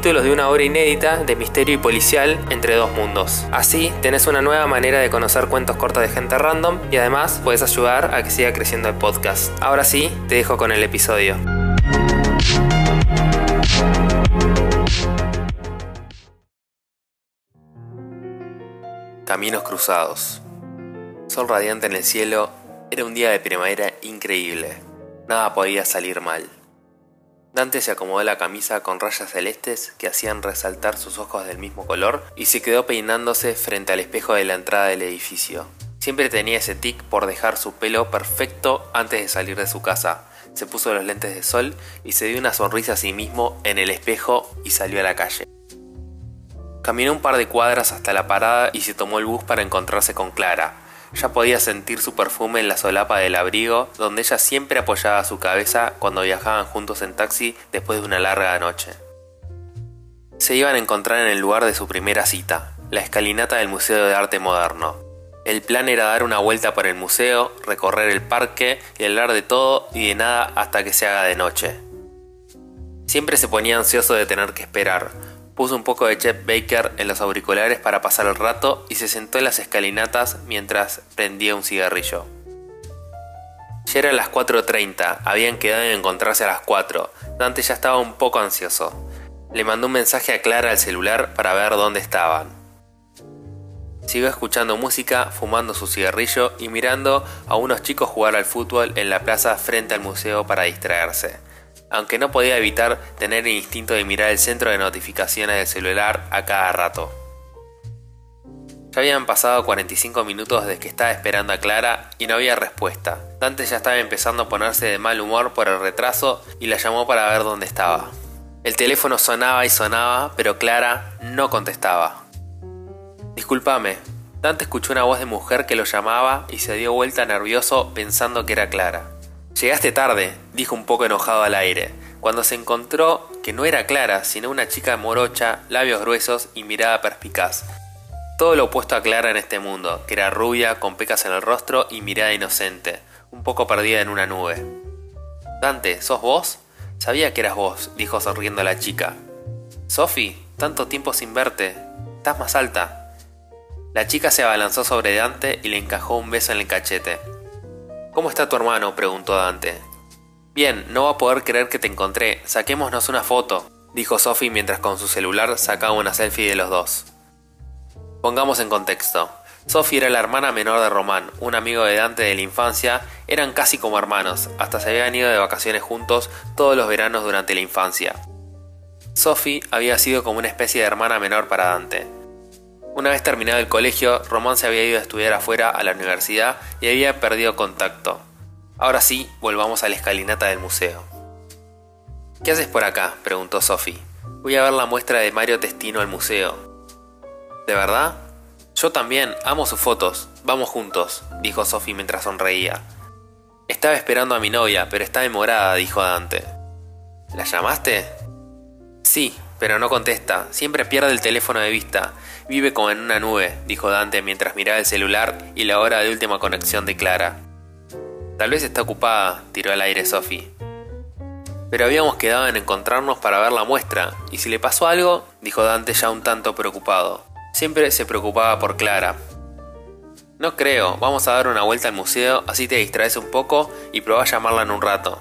de una obra inédita de misterio y policial entre dos mundos. Así tenés una nueva manera de conocer cuentos cortos de gente random y además puedes ayudar a que siga creciendo el podcast. Ahora sí, te dejo con el episodio. Caminos cruzados. Sol radiante en el cielo, era un día de primavera increíble. Nada podía salir mal. Dante se acomodó la camisa con rayas celestes que hacían resaltar sus ojos del mismo color y se quedó peinándose frente al espejo de la entrada del edificio. Siempre tenía ese tic por dejar su pelo perfecto antes de salir de su casa. Se puso los lentes de sol y se dio una sonrisa a sí mismo en el espejo y salió a la calle. Caminó un par de cuadras hasta la parada y se tomó el bus para encontrarse con Clara, ya podía sentir su perfume en la solapa del abrigo, donde ella siempre apoyaba su cabeza cuando viajaban juntos en taxi después de una larga noche. Se iban a encontrar en el lugar de su primera cita, la escalinata del Museo de Arte Moderno. El plan era dar una vuelta por el museo, recorrer el parque y hablar de todo y de nada hasta que se haga de noche. Siempre se ponía ansioso de tener que esperar, Puso un poco de Chet Baker en los auriculares para pasar el rato y se sentó en las escalinatas mientras prendía un cigarrillo. Ya eran las 4.30, habían quedado en encontrarse a las 4. Dante ya estaba un poco ansioso. Le mandó un mensaje a Clara al celular para ver dónde estaban. Siguió escuchando música, fumando su cigarrillo y mirando a unos chicos jugar al fútbol en la plaza frente al museo para distraerse aunque no podía evitar tener el instinto de mirar el centro de notificaciones del celular a cada rato. Ya habían pasado 45 minutos desde que estaba esperando a Clara y no había respuesta. Dante ya estaba empezando a ponerse de mal humor por el retraso y la llamó para ver dónde estaba. El teléfono sonaba y sonaba, pero Clara no contestaba. Disculpame. Dante escuchó una voz de mujer que lo llamaba y se dio vuelta nervioso pensando que era Clara. Llegaste tarde, dijo un poco enojado al aire, cuando se encontró que no era Clara, sino una chica morocha, labios gruesos y mirada perspicaz. Todo lo opuesto a Clara en este mundo, que era rubia, con pecas en el rostro y mirada inocente, un poco perdida en una nube. Dante, ¿sos vos? Sabía que eras vos, dijo sonriendo la chica. Sophie, tanto tiempo sin verte. Estás más alta. La chica se abalanzó sobre Dante y le encajó un beso en el cachete. ¿Cómo está tu hermano? preguntó Dante. Bien, no va a poder creer que te encontré. Saquémonos una foto, dijo Sophie mientras con su celular sacaba una selfie de los dos. Pongamos en contexto. Sophie era la hermana menor de Román, un amigo de Dante de la infancia, eran casi como hermanos, hasta se habían ido de vacaciones juntos todos los veranos durante la infancia. Sophie había sido como una especie de hermana menor para Dante. Una vez terminado el colegio, Román se había ido a estudiar afuera a la universidad y había perdido contacto. Ahora sí, volvamos a la escalinata del museo. ¿Qué haces por acá? preguntó Sophie. Voy a ver la muestra de Mario Testino al museo. ¿De verdad? Yo también, amo sus fotos. Vamos juntos, dijo Sophie mientras sonreía. Estaba esperando a mi novia, pero está demorada, dijo Dante. ¿La llamaste? Sí, pero no contesta. Siempre pierde el teléfono de vista. Vive como en una nube, dijo Dante mientras miraba el celular y la hora de última conexión de Clara. Tal vez está ocupada, tiró al aire Sophie. Pero habíamos quedado en encontrarnos para ver la muestra, y si le pasó algo, dijo Dante ya un tanto preocupado. Siempre se preocupaba por Clara. No creo, vamos a dar una vuelta al museo, así te distraes un poco y probá a llamarla en un rato.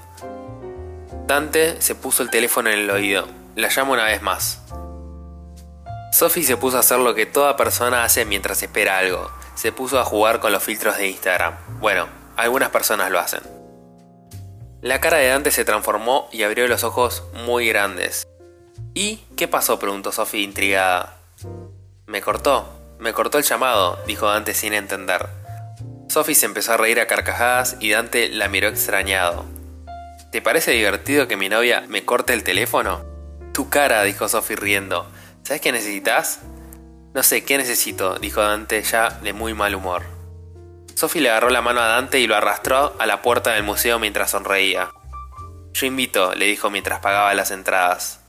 Dante se puso el teléfono en el oído. La llamo una vez más. Sophie se puso a hacer lo que toda persona hace mientras espera algo. Se puso a jugar con los filtros de Instagram. Bueno, algunas personas lo hacen. La cara de Dante se transformó y abrió los ojos muy grandes. ¿Y qué pasó? preguntó Sophie intrigada. Me cortó, me cortó el llamado, dijo Dante sin entender. Sophie se empezó a reír a carcajadas y Dante la miró extrañado. ¿Te parece divertido que mi novia me corte el teléfono? Tu cara, dijo Sophie riendo. ¿Sabes qué necesitas? No sé, ¿qué necesito? dijo Dante ya de muy mal humor. Sophie le agarró la mano a Dante y lo arrastró a la puerta del museo mientras sonreía. Yo invito, le dijo mientras pagaba las entradas.